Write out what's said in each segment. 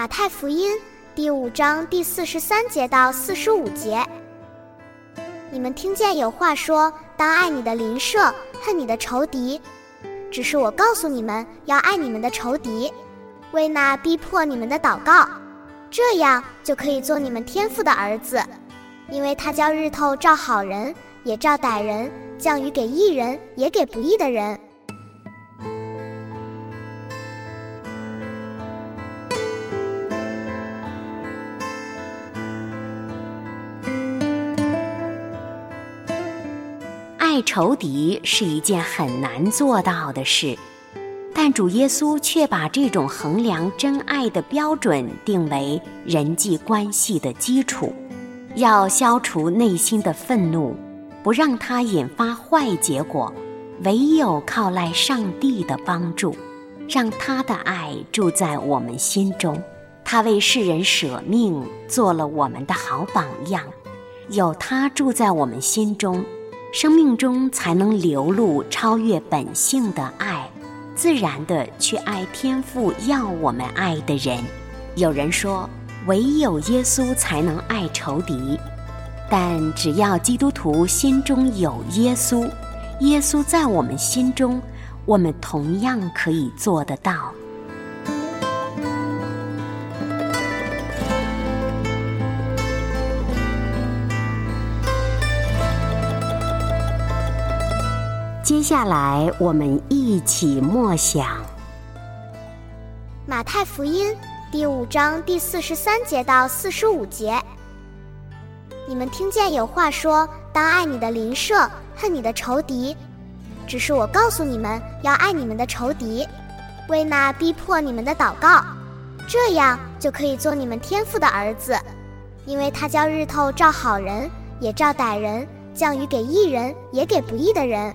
马太福音第五章第四十三节到四十五节，你们听见有话说：“当爱你的邻舍，恨你的仇敌。”只是我告诉你们要爱你们的仇敌，为那逼迫你们的祷告，这样就可以做你们天父的儿子，因为他叫日头照好人，也照歹人；降雨给义人，也给不义的人。爱仇敌是一件很难做到的事，但主耶稣却把这种衡量真爱的标准定为人际关系的基础。要消除内心的愤怒，不让它引发坏结果，唯有靠赖上帝的帮助，让他的爱住在我们心中。他为世人舍命，做了我们的好榜样。有他住在我们心中。生命中才能流露超越本性的爱，自然的去爱天赋要我们爱的人。有人说，唯有耶稣才能爱仇敌，但只要基督徒心中有耶稣，耶稣在我们心中，我们同样可以做得到。接下来，我们一起默想《马太福音》第五章第四十三节到四十五节。你们听见有话说：“当爱你的邻舍，恨你的仇敌。”只是我告诉你们要爱你们的仇敌，为那逼迫你们的祷告，这样就可以做你们天父的儿子，因为他叫日头照好人，也照歹人；降雨给义人，也给不义的人。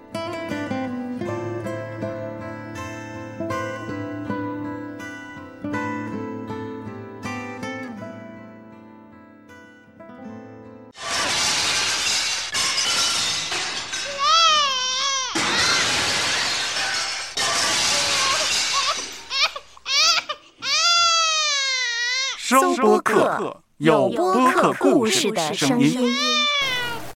收播客，有播客故事的声音。